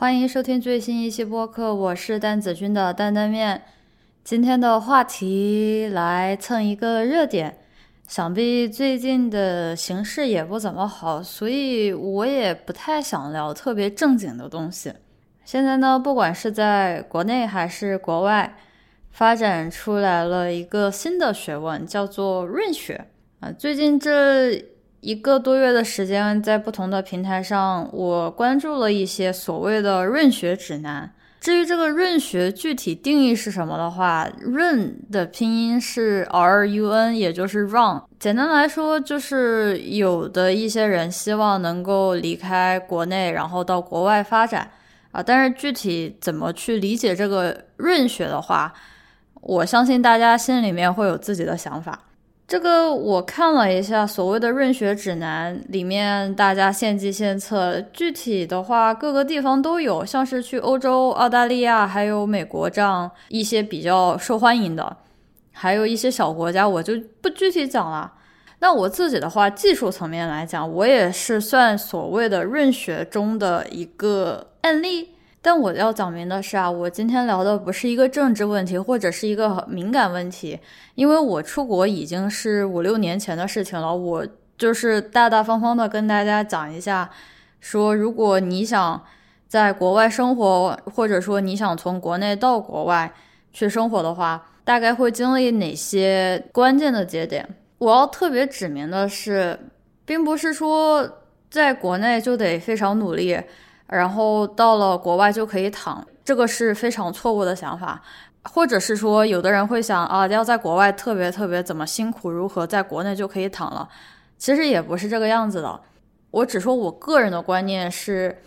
欢迎收听最新一期播客，我是蛋子君的担担面。今天的话题来蹭一个热点，想必最近的形势也不怎么好，所以我也不太想聊特别正经的东西。现在呢，不管是在国内还是国外，发展出来了一个新的学问，叫做润学啊。最近这。一个多月的时间，在不同的平台上，我关注了一些所谓的润学指南。至于这个润学具体定义是什么的话，润的拼音是 R U N，也就是 run。简单来说，就是有的一些人希望能够离开国内，然后到国外发展啊。但是具体怎么去理解这个润学的话，我相信大家心里面会有自己的想法。这个我看了一下，所谓的润学指南里面，大家献计献策，具体的话各个地方都有，像是去欧洲、澳大利亚还有美国这样一些比较受欢迎的，还有一些小国家，我就不具体讲了。那我自己的话，技术层面来讲，我也是算所谓的润学中的一个案例。但我要讲明的是啊，我今天聊的不是一个政治问题，或者是一个敏感问题，因为我出国已经是五六年前的事情了。我就是大大方方的跟大家讲一下，说如果你想在国外生活，或者说你想从国内到国外去生活的话，大概会经历哪些关键的节点。我要特别指明的是，并不是说在国内就得非常努力。然后到了国外就可以躺，这个是非常错误的想法，或者是说有的人会想啊，要在国外特别特别怎么辛苦，如何在国内就可以躺了？其实也不是这个样子的。我只说我个人的观念是，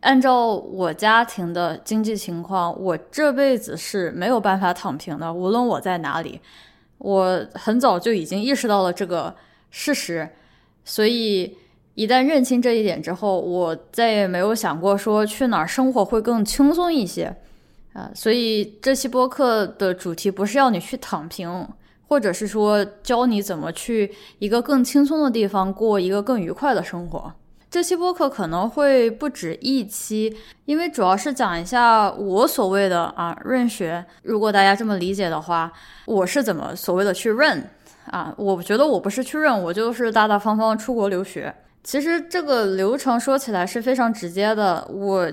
按照我家庭的经济情况，我这辈子是没有办法躺平的，无论我在哪里。我很早就已经意识到了这个事实，所以。一旦认清这一点之后，我再也没有想过说去哪儿生活会更轻松一些，啊，所以这期播客的主题不是要你去躺平，或者是说教你怎么去一个更轻松的地方过一个更愉快的生活。这期播客可能会不止一期，因为主要是讲一下我所谓的啊润学。如果大家这么理解的话，我是怎么所谓的去润啊？我觉得我不是去润，我就是大大方方出国留学。其实这个流程说起来是非常直接的。我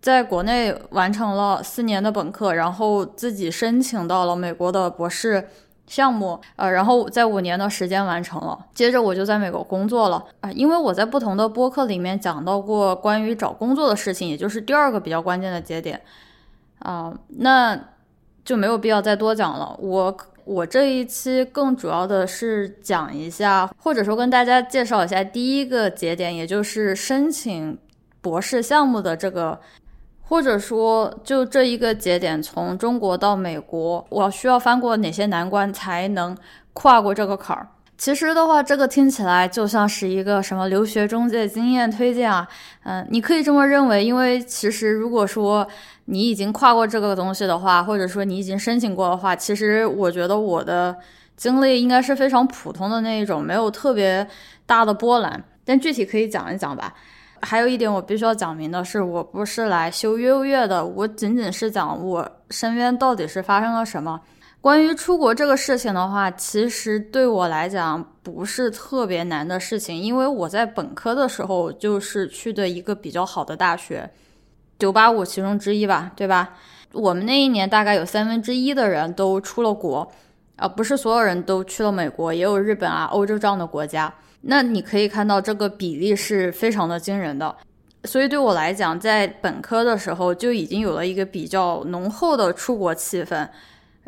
在国内完成了四年的本科，然后自己申请到了美国的博士项目，呃，然后在五年的时间完成了。接着我就在美国工作了啊，因为我在不同的播客里面讲到过关于找工作的事情，也就是第二个比较关键的节点啊，那就没有必要再多讲了。我。我这一期更主要的是讲一下，或者说跟大家介绍一下第一个节点，也就是申请博士项目的这个，或者说就这一个节点，从中国到美国，我需要翻过哪些难关才能跨过这个坎儿？其实的话，这个听起来就像是一个什么留学中介经验推荐啊，嗯，你可以这么认为，因为其实如果说。你已经跨过这个东西的话，或者说你已经申请过的话，其实我觉得我的经历应该是非常普通的那一种，没有特别大的波澜。但具体可以讲一讲吧。还有一点我必须要讲明的是，我不是来修优越的，我仅仅是讲我身边到底是发生了什么。关于出国这个事情的话，其实对我来讲不是特别难的事情，因为我在本科的时候就是去的一个比较好的大学。九八五其中之一吧，对吧？我们那一年大概有三分之一的人都出了国，啊，不是所有人都去了美国，也有日本啊、欧洲这样的国家。那你可以看到这个比例是非常的惊人的。所以对我来讲，在本科的时候就已经有了一个比较浓厚的出国气氛，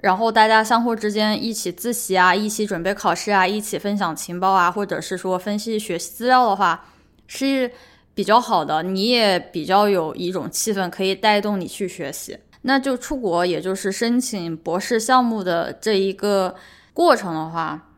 然后大家相互之间一起自习啊，一起准备考试啊，一起分享情报啊，或者是说分析学习资料的话，是。比较好的，你也比较有一种气氛可以带动你去学习，那就出国，也就是申请博士项目的这一个过程的话，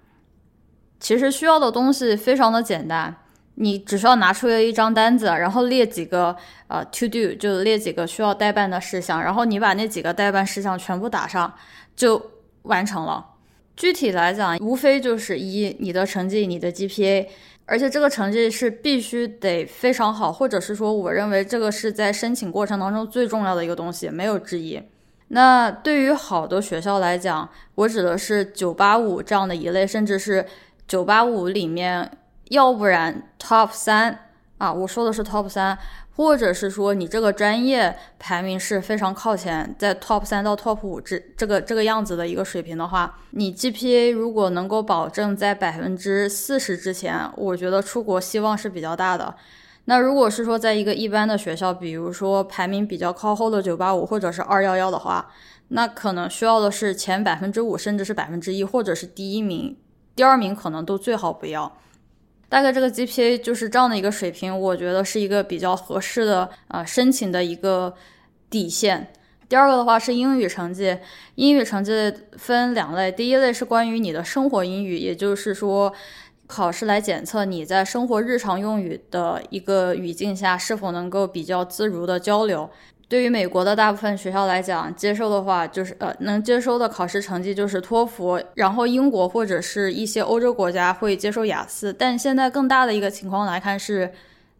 其实需要的东西非常的简单，你只需要拿出一张单子，然后列几个呃 to do，就列几个需要代办的事项，然后你把那几个代办事项全部打上，就完成了。具体来讲，无非就是一你的成绩，你的 GPA。而且这个成绩是必须得非常好，或者是说，我认为这个是在申请过程当中最重要的一个东西，没有之一。那对于好的学校来讲，我指的是九八五这样的一类，甚至是九八五里面，要不然 top 三啊，我说的是 top 三。或者是说你这个专业排名是非常靠前，在 top 三到 top 五这这个这个样子的一个水平的话，你 GPA 如果能够保证在百分之四十之前，我觉得出国希望是比较大的。那如果是说在一个一般的学校，比如说排名比较靠后的985或者是211的话，那可能需要的是前百分之五，甚至是百分之一，或者是第一名、第二名可能都最好不要。大概这个 GPA 就是这样的一个水平，我觉得是一个比较合适的啊申请的一个底线。第二个的话是英语成绩，英语成绩分两类，第一类是关于你的生活英语，也就是说考试来检测你在生活日常用语的一个语境下是否能够比较自如的交流。对于美国的大部分学校来讲，接受的话就是呃能接收的考试成绩就是托福，然后英国或者是一些欧洲国家会接受雅思。但现在更大的一个情况来看是，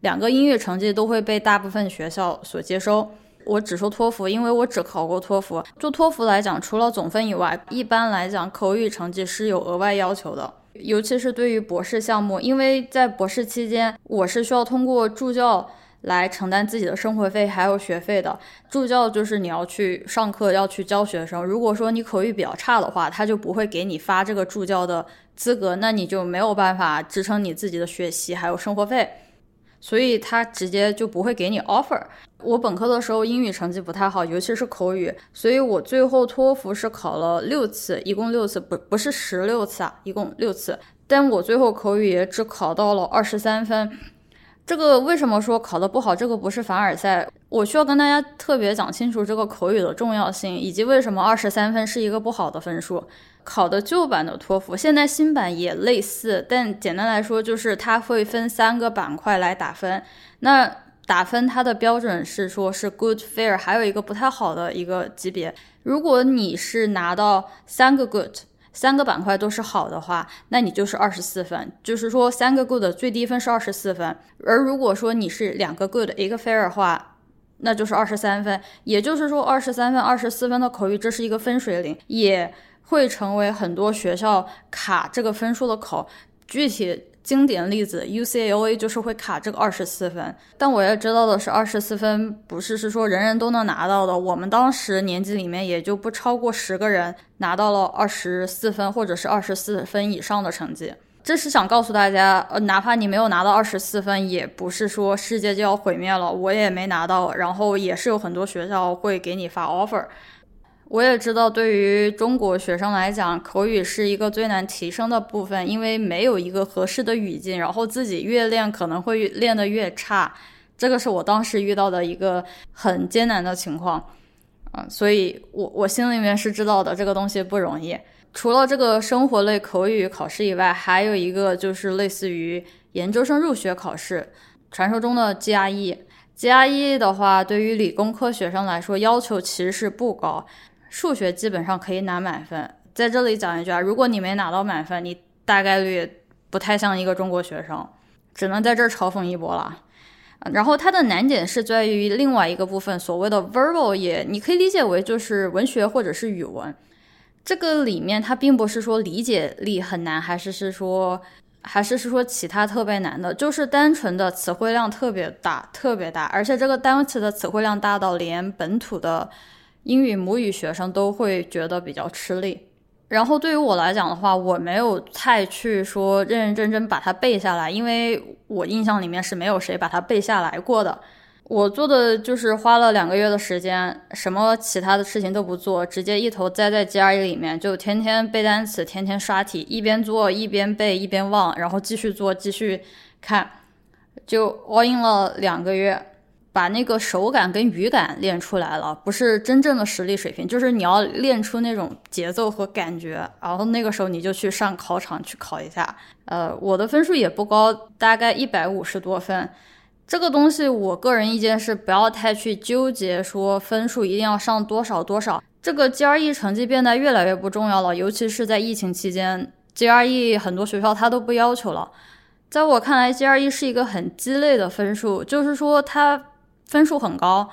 两个英语成绩都会被大部分学校所接收。我只说托福，因为我只考过托福。就托福来讲，除了总分以外，一般来讲口语成绩是有额外要求的，尤其是对于博士项目，因为在博士期间，我是需要通过助教。来承担自己的生活费还有学费的助教，就是你要去上课，要去教学生。如果说你口语比较差的话，他就不会给你发这个助教的资格，那你就没有办法支撑你自己的学习还有生活费，所以他直接就不会给你 offer。我本科的时候英语成绩不太好，尤其是口语，所以我最后托福是考了六次，一共六次，不不是十六次啊，一共六次，但我最后口语也只考到了二十三分。这个为什么说考的不好？这个不是凡尔赛，我需要跟大家特别讲清楚这个口语的重要性，以及为什么二十三分是一个不好的分数。考的旧版的托福，现在新版也类似，但简单来说就是它会分三个板块来打分。那打分它的标准是说是 good fair，还有一个不太好的一个级别。如果你是拿到三个 good。三个板块都是好的话，那你就是二十四分，就是说三个 good 最低分是二十四分。而如果说你是两个 good 一个 fair 的话，那就是二十三分。也就是说，二十三分、二十四分的口语，这是一个分水岭，也会成为很多学校卡这个分数的口。具体。经典例子，UCLA 就是会卡这个二十四分，但我也知道的是，二十四分不是是说人人都能拿到的。我们当时年级里面也就不超过十个人拿到了二十四分或者是二十四分以上的成绩。这是想告诉大家，呃，哪怕你没有拿到二十四分，也不是说世界就要毁灭了。我也没拿到，然后也是有很多学校会给你发 offer。我也知道，对于中国学生来讲，口语是一个最难提升的部分，因为没有一个合适的语境，然后自己越练可能会练得越差。这个是我当时遇到的一个很艰难的情况，啊，所以我我心里面是知道的，这个东西不容易。除了这个生活类口语考试以外，还有一个就是类似于研究生入学考试，传说中的 GRE。GRE 的话，对于理工科学生来说，要求其实是不高。数学基本上可以拿满分，在这里讲一句啊，如果你没拿到满分，你大概率不太像一个中国学生，只能在这儿嘲讽一波了。然后它的难点是在于另外一个部分，所谓的 verbal 也，你可以理解为就是文学或者是语文。这个里面它并不是说理解力很难，还是是说，还是是说其他特别难的，就是单纯的词汇量特别大，特别大，而且这个单词的词汇量大到连本土的。英语母语学生都会觉得比较吃力，然后对于我来讲的话，我没有太去说认认真真把它背下来，因为我印象里面是没有谁把它背下来过的。我做的就是花了两个月的时间，什么其他的事情都不做，直接一头栽在 GRE 里面，就天天背单词，天天刷题，一边做一边背一边忘，然后继续做继续看，就 all in 了两个月。把那个手感跟语感练出来了，不是真正的实力水平，就是你要练出那种节奏和感觉，然后那个时候你就去上考场去考一下。呃，我的分数也不高，大概一百五十多分。这个东西，我个人意见是不要太去纠结说分数一定要上多少多少。这个 GRE 成绩变得越来越不重要了，尤其是在疫情期间，GRE 很多学校它都不要求了。在我看来，GRE 是一个很鸡肋的分数，就是说它分数很高，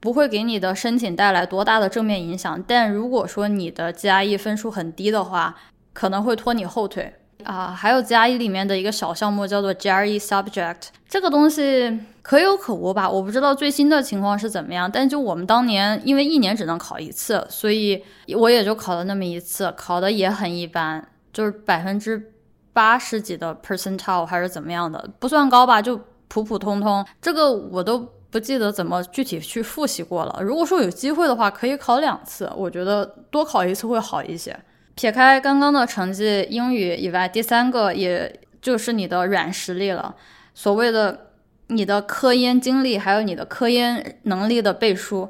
不会给你的申请带来多大的正面影响。但如果说你的 GRE 分数很低的话，可能会拖你后腿。啊，还有 GRE 里面的一个小项目叫做 GRE Subject，这个东西可有可无吧？我不知道最新的情况是怎么样，但就我们当年，因为一年只能考一次，所以我也就考了那么一次，考的也很一般，就是百分之八十几的 percentile 还是怎么样的，不算高吧，就普普通通。这个我都不记得怎么具体去复习过了。如果说有机会的话，可以考两次，我觉得多考一次会好一些。撇开刚刚的成绩英语以外，第三个也就是你的软实力了。所谓的你的科研经历，还有你的科研能力的背书。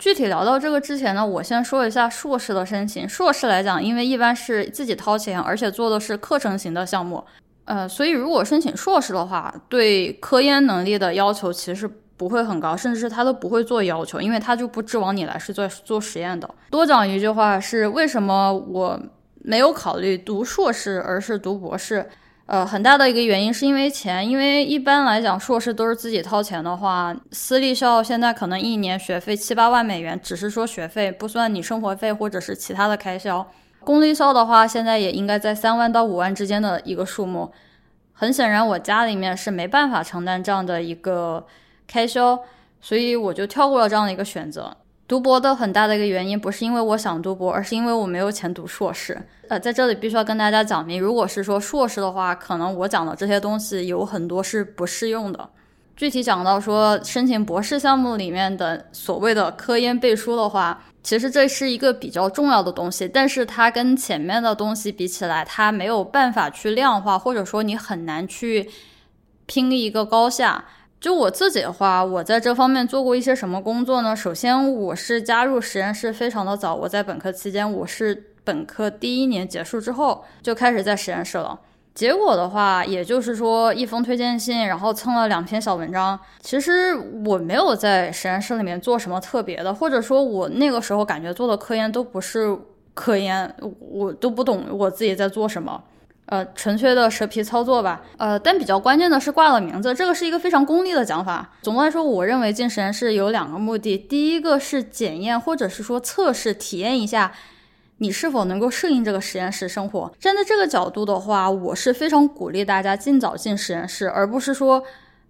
具体聊到这个之前呢，我先说一下硕士的申请。硕士来讲，因为一般是自己掏钱，而且做的是课程型的项目，呃，所以如果申请硕士的话，对科研能力的要求其实。不会很高，甚至是他都不会做要求，因为他就不指望你来是做做实验的。多讲一句话是，为什么我没有考虑读硕士，而是读博士？呃，很大的一个原因是因为钱，因为一般来讲硕士都是自己掏钱的话，私立校现在可能一年学费七八万美元，只是说学费不算你生活费或者是其他的开销。公立校的话，现在也应该在三万到五万之间的一个数目。很显然，我家里面是没办法承担这样的一个。开销，所以我就跳过了这样的一个选择。读博的很大的一个原因，不是因为我想读博，而是因为我没有钱读硕士。呃，在这里必须要跟大家讲明，如果是说硕士的话，可能我讲的这些东西有很多是不适用的。具体讲到说申请博士项目里面的所谓的科研背书的话，其实这是一个比较重要的东西，但是它跟前面的东西比起来，它没有办法去量化，或者说你很难去拼一个高下。就我自己的话，我在这方面做过一些什么工作呢？首先，我是加入实验室非常的早，我在本科期间，我是本科第一年结束之后就开始在实验室了。结果的话，也就是说一封推荐信，然后蹭了两篇小文章。其实我没有在实验室里面做什么特别的，或者说我那个时候感觉做的科研都不是科研，我都不懂我自己在做什么。呃，纯粹的蛇皮操作吧。呃，但比较关键的是挂了名字，这个是一个非常功利的讲法。总的来说，我认为进实验室有两个目的，第一个是检验或者是说测试、体验一下你是否能够适应这个实验室生活。站在这个角度的话，我是非常鼓励大家尽早进实验室，而不是说，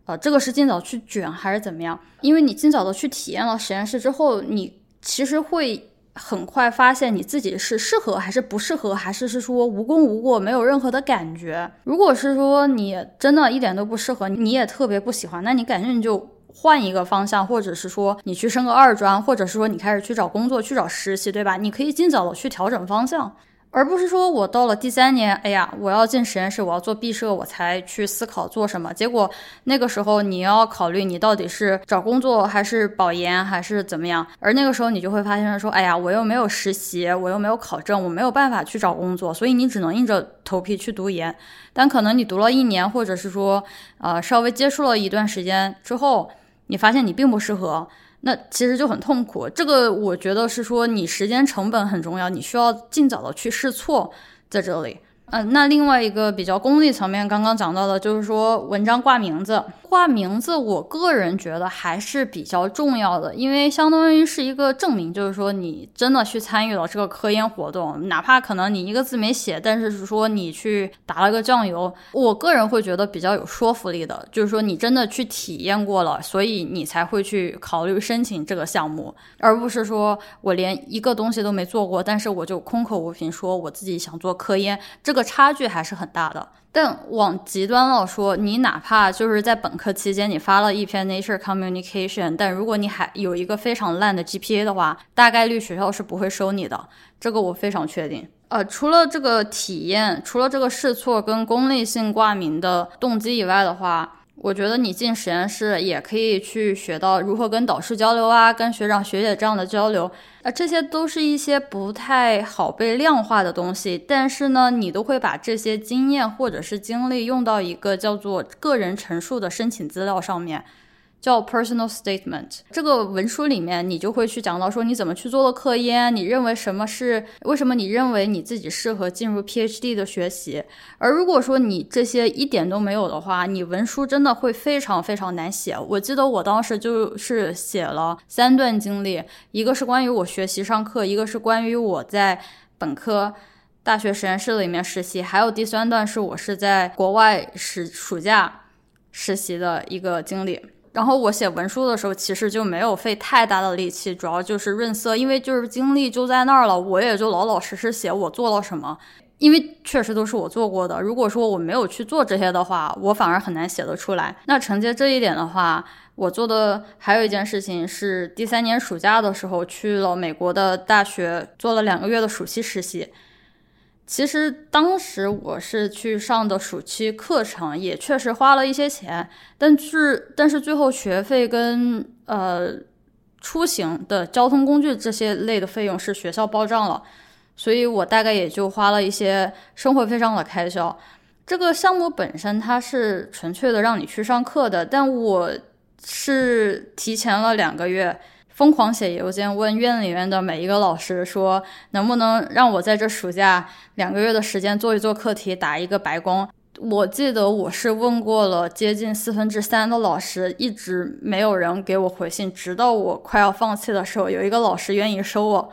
呃，这个是尽早去卷还是怎么样？因为你尽早的去体验了实验室之后，你其实会。很快发现你自己是适合还是不适合，还是是说无功无过，没有任何的感觉。如果是说你真的一点都不适合，你也特别不喜欢，那你赶紧就换一个方向，或者是说你去升个二专，或者是说你开始去找工作、去找实习，对吧？你可以尽早的去调整方向。而不是说我到了第三年，哎呀，我要进实验室，我要做毕设，我才去思考做什么。结果那个时候你要考虑你到底是找工作还是保研还是怎么样。而那个时候你就会发现说，哎呀，我又没有实习，我又没有考证，我没有办法去找工作，所以你只能硬着头皮去读研。但可能你读了一年，或者是说，呃，稍微接触了一段时间之后，你发现你并不适合。那其实就很痛苦，这个我觉得是说你时间成本很重要，你需要尽早的去试错，在这里。嗯，那另外一个比较功利层面，刚刚讲到的，就是说文章挂名字，挂名字，我个人觉得还是比较重要的，因为相当于是一个证明，就是说你真的去参与了这个科研活动，哪怕可能你一个字没写，但是是说你去打了个酱油，我个人会觉得比较有说服力的，就是说你真的去体验过了，所以你才会去考虑申请这个项目，而不是说我连一个东西都没做过，但是我就空口无凭说我自己想做科研，这个。差距还是很大的，但往极端了说，你哪怕就是在本科期间你发了一篇 Nature Communication，但如果你还有一个非常烂的 GPA 的话，大概率学校是不会收你的，这个我非常确定。呃，除了这个体验，除了这个试错跟功利性挂名的动机以外的话。我觉得你进实验室也可以去学到如何跟导师交流啊，跟学长学姐这样的交流，啊，这些都是一些不太好被量化的东西。但是呢，你都会把这些经验或者是经历用到一个叫做个人陈述的申请资料上面。叫 personal statement。这个文书里面，你就会去讲到说你怎么去做的科研，你认为什么是为什么你认为你自己适合进入 PhD 的学习。而如果说你这些一点都没有的话，你文书真的会非常非常难写。我记得我当时就是写了三段经历，一个是关于我学习上课，一个是关于我在本科。大学实验室里面实习，还有第三段是我是在国外实暑假实习的一个经历。然后我写文书的时候，其实就没有费太大的力气，主要就是润色，因为就是经历就在那儿了，我也就老老实实写我做了什么，因为确实都是我做过的。如果说我没有去做这些的话，我反而很难写得出来。那承接这一点的话，我做的还有一件事情是，第三年暑假的时候去了美国的大学，做了两个月的暑期实习。其实当时我是去上的暑期课程，也确实花了一些钱，但是但是最后学费跟呃出行的交通工具这些类的费用是学校包账了，所以我大概也就花了一些生活费上的开销。这个项目本身它是纯粹的让你去上课的，但我是提前了两个月。疯狂写邮件问院里面的每一个老师，说能不能让我在这暑假两个月的时间做一做课题，打一个白工。我记得我是问过了接近四分之三的老师，一直没有人给我回信。直到我快要放弃的时候，有一个老师愿意收我。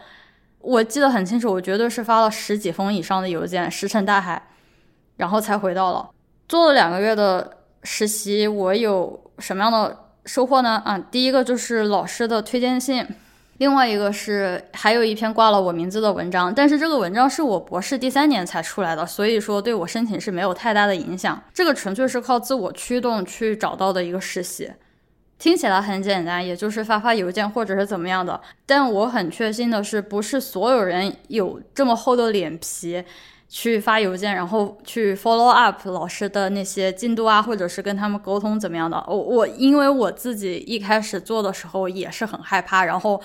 我记得很清楚，我绝对是发了十几封以上的邮件，石沉大海，然后才回到了。做了两个月的实习，我有什么样的？收获呢？啊，第一个就是老师的推荐信，另外一个是还有一篇挂了我名字的文章，但是这个文章是我博士第三年才出来的，所以说对我申请是没有太大的影响。这个纯粹是靠自我驱动去找到的一个实习，听起来很简单，也就是发发邮件或者是怎么样的。但我很确信的是，不是所有人有这么厚的脸皮。去发邮件，然后去 follow up 老师的那些进度啊，或者是跟他们沟通怎么样的。我我因为我自己一开始做的时候也是很害怕，然后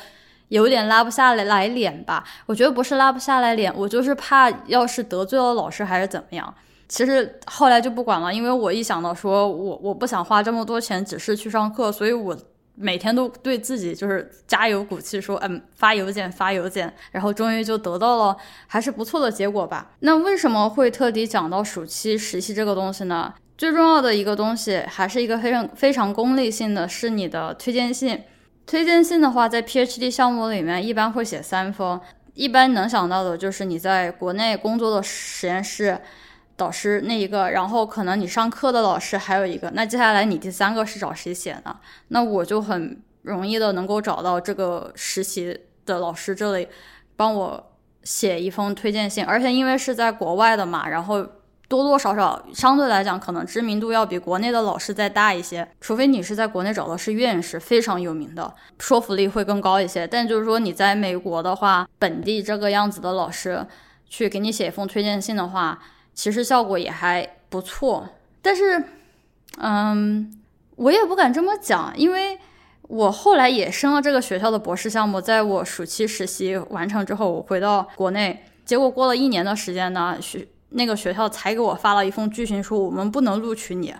有点拉不下来来脸吧。我觉得不是拉不下来脸，我就是怕要是得罪了老师还是怎么样。其实后来就不管了，因为我一想到说我我不想花这么多钱，只是去上课，所以我。每天都对自己就是加油鼓气，说嗯发邮件发邮件，然后终于就得到了还是不错的结果吧。那为什么会特地讲到暑期实习这个东西呢？最重要的一个东西还是一个非常非常功利性的，是你的推荐信。推荐信的话，在 PhD 项目里面一般会写三封，一般能想到的就是你在国内工作的实验室。导师那一个，然后可能你上课的老师还有一个，那接下来你第三个是找谁写呢？那我就很容易的能够找到这个实习的老师这里，帮我写一封推荐信，而且因为是在国外的嘛，然后多多少少相对来讲可能知名度要比国内的老师再大一些，除非你是在国内找的是院士，非常有名的，说服力会更高一些。但就是说你在美国的话，本地这个样子的老师去给你写一封推荐信的话。其实效果也还不错，但是，嗯，我也不敢这么讲，因为我后来也升了这个学校的博士项目，在我暑期实习完成之后，我回到国内，结果过了一年的时间呢，学那个学校才给我发了一封拒信，说我们不能录取你，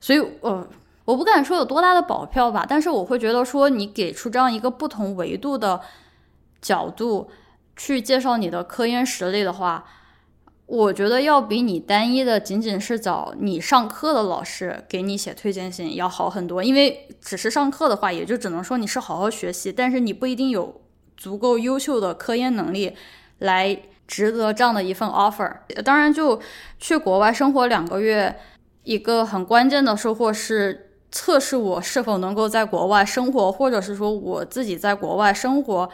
所以，呃，我不敢说有多大的保票吧，但是我会觉得说，你给出这样一个不同维度的角度去介绍你的科研实力的话。我觉得要比你单一的仅仅是找你上课的老师给你写推荐信要好很多，因为只是上课的话，也就只能说你是好好学习，但是你不一定有足够优秀的科研能力来值得这样的一份 offer。当然，就去国外生活两个月，一个很关键的收获是测试我是否能够在国外生活，或者是说我自己在国外生活。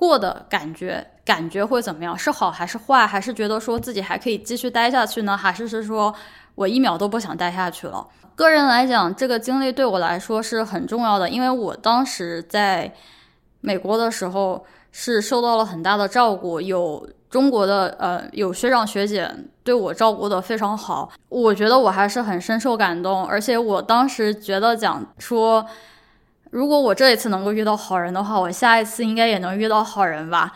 过的感觉，感觉会怎么样？是好还是坏？还是觉得说自己还可以继续待下去呢？还是是说我一秒都不想待下去了？个人来讲，这个经历对我来说是很重要的，因为我当时在美国的时候是受到了很大的照顾，有中国的呃有学长学姐对我照顾的非常好，我觉得我还是很深受感动，而且我当时觉得讲说。如果我这一次能够遇到好人的话，我下一次应该也能遇到好人吧？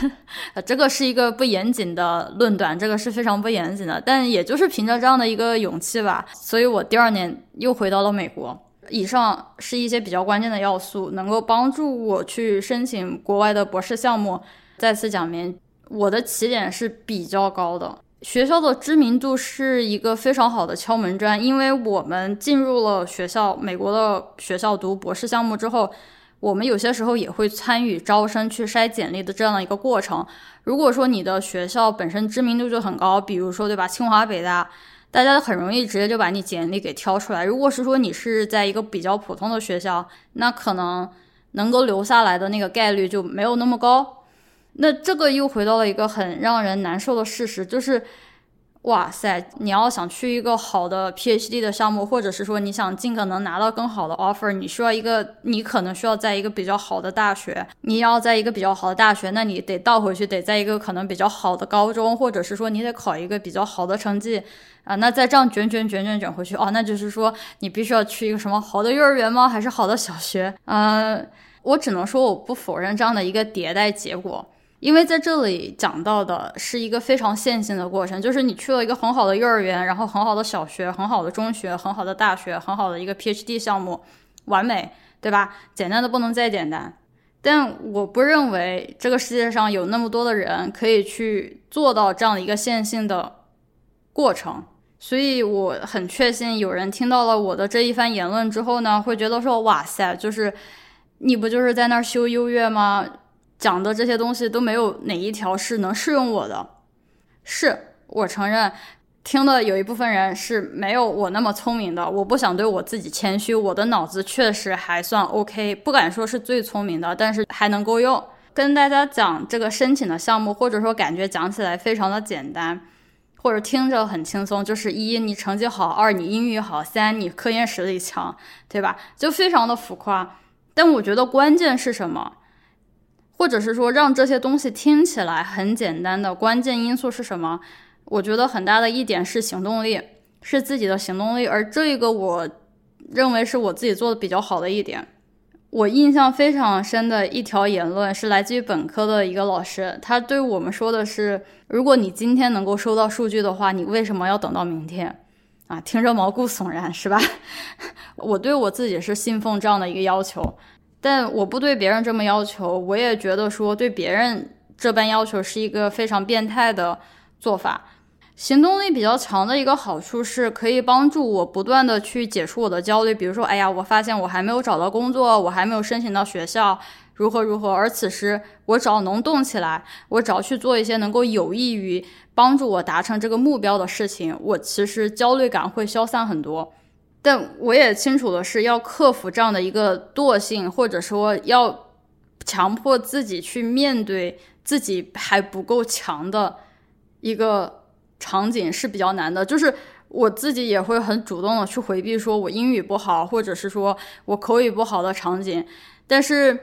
这个是一个不严谨的论断，这个是非常不严谨的。但也就是凭着这样的一个勇气吧，所以我第二年又回到了美国。以上是一些比较关键的要素，能够帮助我去申请国外的博士项目。再次讲明，我的起点是比较高的，学校的知名度是一个非常好的敲门砖，因为我们进入了学校，美国的学校读博士项目之后。我们有些时候也会参与招生去筛简历的这样的一个过程。如果说你的学校本身知名度就很高，比如说对吧，清华北大，大家很容易直接就把你简历给挑出来。如果是说你是在一个比较普通的学校，那可能能够留下来的那个概率就没有那么高。那这个又回到了一个很让人难受的事实，就是。哇塞！你要想去一个好的 PhD 的项目，或者是说你想尽可能拿到更好的 offer，你需要一个，你可能需要在一个比较好的大学。你要在一个比较好的大学，那你得倒回去，得在一个可能比较好的高中，或者是说你得考一个比较好的成绩啊。那再这样卷卷卷卷卷回去哦，那就是说你必须要去一个什么好的幼儿园吗？还是好的小学？嗯，我只能说我不否认这样的一个迭代结果。因为在这里讲到的是一个非常线性的过程，就是你去了一个很好的幼儿园，然后很好的小学，很好的中学，很好的大学，很好的一个 PhD 项目，完美，对吧？简单的不能再简单。但我不认为这个世界上有那么多的人可以去做到这样的一个线性的过程，所以我很确信，有人听到了我的这一番言论之后呢，会觉得说：“哇塞，就是你不就是在那儿修优越吗？”讲的这些东西都没有哪一条是能适用我的，是我承认，听的有一部分人是没有我那么聪明的。我不想对我自己谦虚，我的脑子确实还算 OK，不敢说是最聪明的，但是还能够用。跟大家讲这个申请的项目，或者说感觉讲起来非常的简单，或者听着很轻松，就是一你成绩好，二你英语好，三你科研实力强，对吧？就非常的浮夸。但我觉得关键是什么？或者是说，让这些东西听起来很简单的关键因素是什么？我觉得很大的一点是行动力，是自己的行动力。而这一个，我认为是我自己做的比较好的一点。我印象非常深的一条言论是来自于本科的一个老师，他对我们说的是：如果你今天能够收到数据的话，你为什么要等到明天？啊，听着毛骨悚然，是吧？我对我自己是信奉这样的一个要求。但我不对别人这么要求，我也觉得说对别人这般要求是一个非常变态的做法。行动力比较强的一个好处是可以帮助我不断的去解除我的焦虑。比如说，哎呀，我发现我还没有找到工作，我还没有申请到学校，如何如何。而此时我只要能动起来，我只要去做一些能够有益于帮助我达成这个目标的事情，我其实焦虑感会消散很多。但我也清楚的是，要克服这样的一个惰性，或者说要强迫自己去面对自己还不够强的一个场景是比较难的。就是我自己也会很主动的去回避，说我英语不好，或者是说我口语不好的场景。但是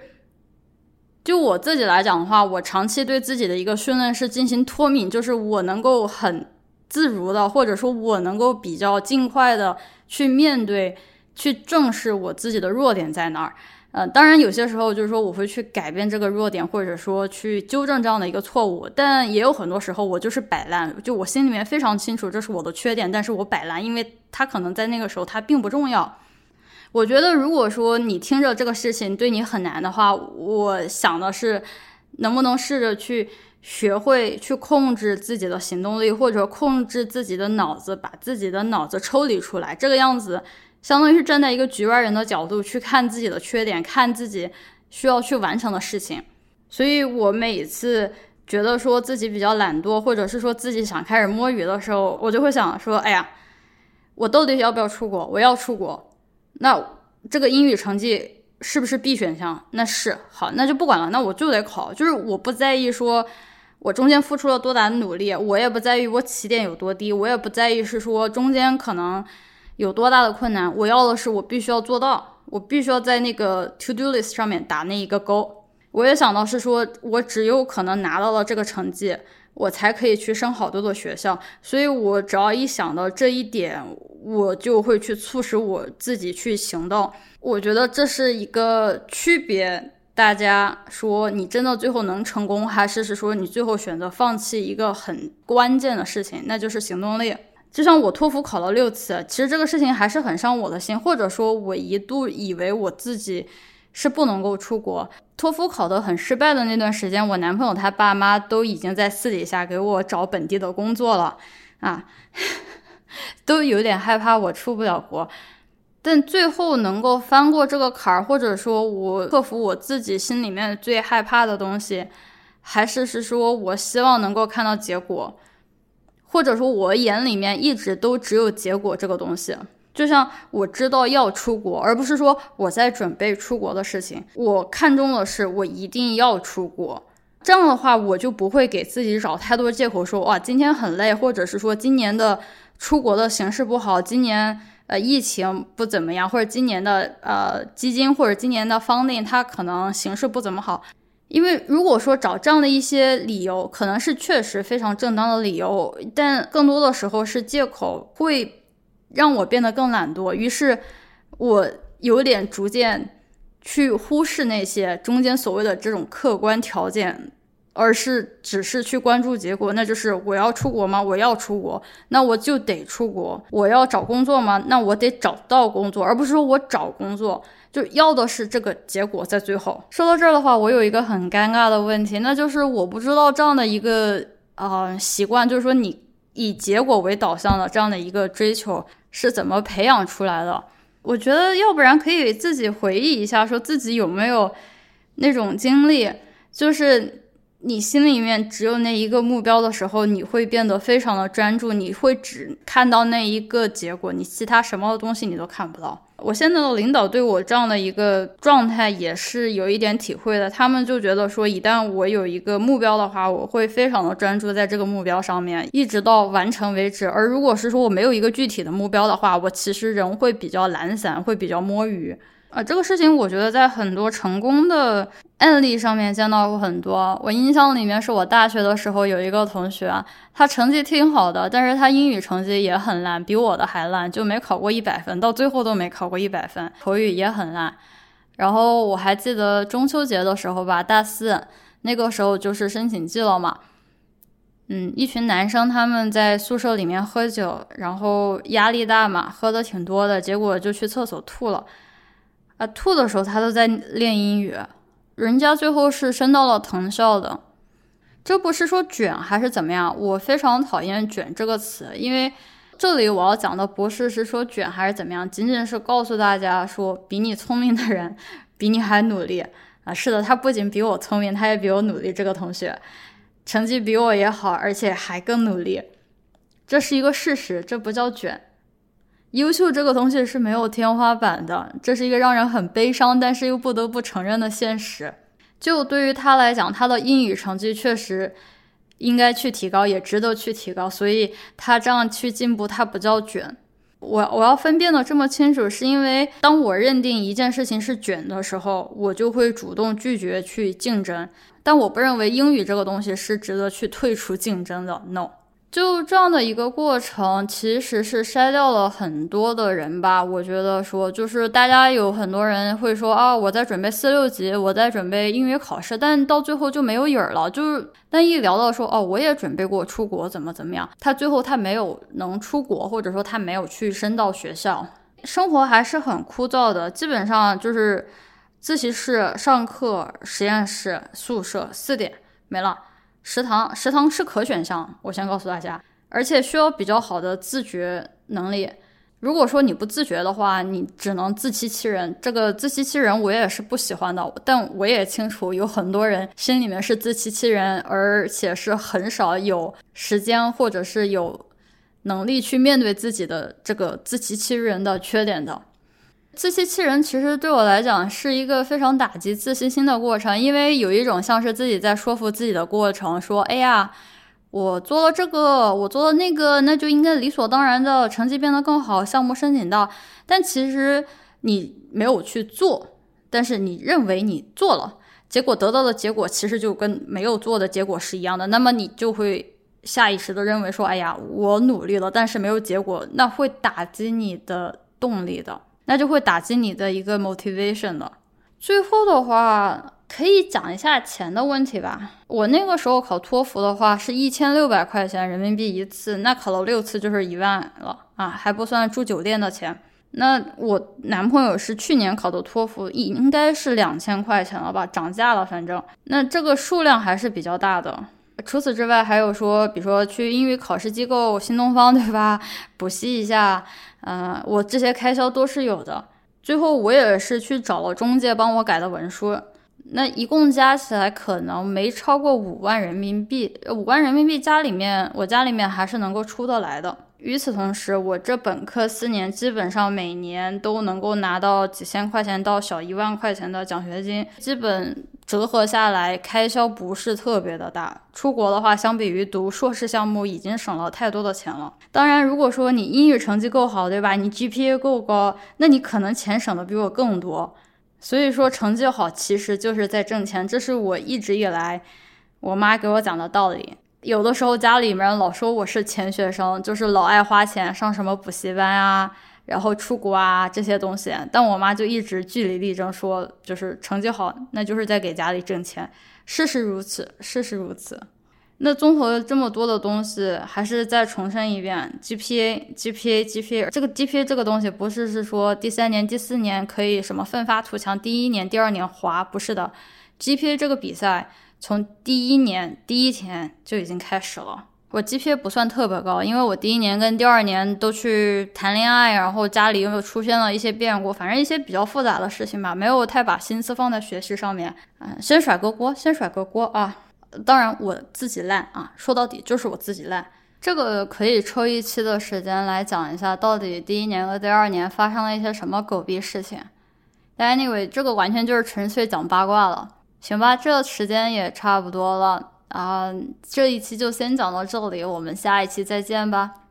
就我自己来讲的话，我长期对自己的一个训练是进行脱敏，就是我能够很自如的，或者说我能够比较尽快的。去面对，去正视我自己的弱点在哪儿。呃，当然有些时候就是说我会去改变这个弱点，或者说去纠正这样的一个错误。但也有很多时候我就是摆烂，就我心里面非常清楚这是我的缺点，但是我摆烂，因为它可能在那个时候它并不重要。我觉得如果说你听着这个事情对你很难的话，我想的是能不能试着去。学会去控制自己的行动力，或者控制自己的脑子，把自己的脑子抽离出来，这个样子，相当于是站在一个局外人的角度去看自己的缺点，看自己需要去完成的事情。所以我每次觉得说自己比较懒惰，或者是说自己想开始摸鱼的时候，我就会想说，哎呀，我到底要不要出国？我要出国，那这个英语成绩是不是 B 选项？那是好，那就不管了，那我就得考，就是我不在意说。我中间付出了多大的努力，我也不在意我起点有多低，我也不在意是说中间可能有多大的困难，我要的是我必须要做到，我必须要在那个 to do list 上面打那一个勾。我也想到是说我只有可能拿到了这个成绩，我才可以去升好多的学校，所以我只要一想到这一点，我就会去促使我自己去行动。我觉得这是一个区别。大家说，你真的最后能成功，还是是说你最后选择放弃一个很关键的事情，那就是行动力。就像我托福考了六次，其实这个事情还是很伤我的心，或者说，我一度以为我自己是不能够出国。托福考得很失败的那段时间，我男朋友他爸妈都已经在私底下给我找本地的工作了，啊，都有点害怕我出不了国。但最后能够翻过这个坎儿，或者说我克服我自己心里面最害怕的东西，还是是说我希望能够看到结果，或者说我眼里面一直都只有结果这个东西。就像我知道要出国，而不是说我在准备出国的事情。我看中的是我一定要出国，这样的话我就不会给自己找太多借口，说哇今天很累，或者是说今年的出国的形势不好，今年。呃，疫情不怎么样，或者今年的呃基金或者今年的方令，它可能形势不怎么好。因为如果说找这样的一些理由，可能是确实非常正当的理由，但更多的时候是借口，会让我变得更懒惰。于是，我有点逐渐去忽视那些中间所谓的这种客观条件。而是只是去关注结果，那就是我要出国吗？我要出国，那我就得出国。我要找工作吗？那我得找到工作，而不是说我找工作就要的是这个结果在最后。说到这儿的话，我有一个很尴尬的问题，那就是我不知道这样的一个呃习惯，就是说你以结果为导向的这样的一个追求是怎么培养出来的？我觉得要不然可以自己回忆一下，说自己有没有那种经历，就是。你心里面只有那一个目标的时候，你会变得非常的专注，你会只看到那一个结果，你其他什么东西你都看不到。我现在的领导对我这样的一个状态也是有一点体会的，他们就觉得说，一旦我有一个目标的话，我会非常的专注在这个目标上面，一直到完成为止。而如果是说我没有一个具体的目标的话，我其实人会比较懒散，会比较摸鱼。啊，这个事情我觉得在很多成功的案例上面见到过很多。我印象里面是我大学的时候有一个同学，他成绩挺好的，但是他英语成绩也很烂，比我的还烂，就没考过一百分，到最后都没考过一百分，口语也很烂。然后我还记得中秋节的时候吧，大四那个时候就是申请季了嘛，嗯，一群男生他们在宿舍里面喝酒，然后压力大嘛，喝的挺多的，结果就去厕所吐了。啊，吐的时候他都在练英语，人家最后是升到了藤校的，这不是说卷还是怎么样？我非常讨厌“卷”这个词，因为这里我要讲的不是是说卷还是怎么样，仅仅是告诉大家说，比你聪明的人比你还努力啊！是的，他不仅比我聪明，他也比我努力。这个同学成绩比我也好，而且还更努力，这是一个事实，这不叫卷。优秀这个东西是没有天花板的，这是一个让人很悲伤，但是又不得不承认的现实。就对于他来讲，他的英语成绩确实应该去提高，也值得去提高，所以他这样去进步，他不叫卷。我我要分辨的这么清楚，是因为当我认定一件事情是卷的时候，我就会主动拒绝去竞争。但我不认为英语这个东西是值得去退出竞争的，no。就这样的一个过程，其实是筛掉了很多的人吧。我觉得说，就是大家有很多人会说啊，我在准备四六级，我在准备英语考试，但到最后就没有影儿了。就是，但一聊到说，哦，我也准备过出国，怎么怎么样，他最后他没有能出国，或者说他没有去升到学校，生活还是很枯燥的。基本上就是自习室、上课、实验室、宿舍，四点没了。食堂，食堂是可选项。我先告诉大家，而且需要比较好的自觉能力。如果说你不自觉的话，你只能自欺欺人。这个自欺欺人，我也是不喜欢的。但我也清楚，有很多人心里面是自欺欺人，而且是很少有时间或者是有能力去面对自己的这个自欺欺人的缺点的。自欺欺人其实对我来讲是一个非常打击自信心的过程，因为有一种像是自己在说服自己的过程，说：“哎呀，我做了这个，我做了那个，那就应该理所当然的成绩变得更好，项目申请到。”但其实你没有去做，但是你认为你做了，结果得到的结果其实就跟没有做的结果是一样的，那么你就会下意识的认为说：“哎呀，我努力了，但是没有结果。”那会打击你的动力的。那就会打击你的一个 motivation 了。最后的话，可以讲一下钱的问题吧。我那个时候考托福的话是一千六百块钱人民币一次，那考了六次就是一万了啊，还不算住酒店的钱。那我男朋友是去年考的托福，应该是两千块钱了吧，涨价了，反正那这个数量还是比较大的。除此之外，还有说，比如说去英语考试机构新东方，对吧？补习一下，嗯，我这些开销都是有的。最后我也是去找了中介帮我改的文书，那一共加起来可能没超过五万人民币。五万人民币家里面，我家里面还是能够出得来的。与此同时，我这本科四年基本上每年都能够拿到几千块钱到小一万块钱的奖学金，基本折合下来开销不是特别的大。出国的话，相比于读硕士项目，已经省了太多的钱了。当然，如果说你英语成绩够好，对吧？你 GPA 够高，那你可能钱省的比我更多。所以说，成绩好其实就是在挣钱，这是我一直以来我妈给我讲的道理。有的时候家里面老说我是钱学生，就是老爱花钱上什么补习班啊，然后出国啊这些东西。但我妈就一直据理力争说，就是成绩好，那就是在给家里挣钱。事实如此，事实如此。那综合这么多的东西，还是再重申一遍：GPA，GPA，GPA。这个 GPA 这个东西不是是说第三年、第四年可以什么奋发图强，第一年、第二年滑，不是的。GPA 这个比赛。从第一年第一天就已经开始了。我 GPA 不算特别高，因为我第一年跟第二年都去谈恋爱，然后家里又出现了一些变故，反正一些比较复杂的事情吧，没有太把心思放在学习上面。嗯，先甩个锅，先甩个锅啊！当然我自己烂啊，说到底就是我自己烂。这个可以抽一期的时间来讲一下，到底第一年和第二年发生了一些什么狗逼事情。Anyway，这个完全就是纯粹讲八卦了。行吧，这时间也差不多了啊，这一期就先讲到这里，我们下一期再见吧。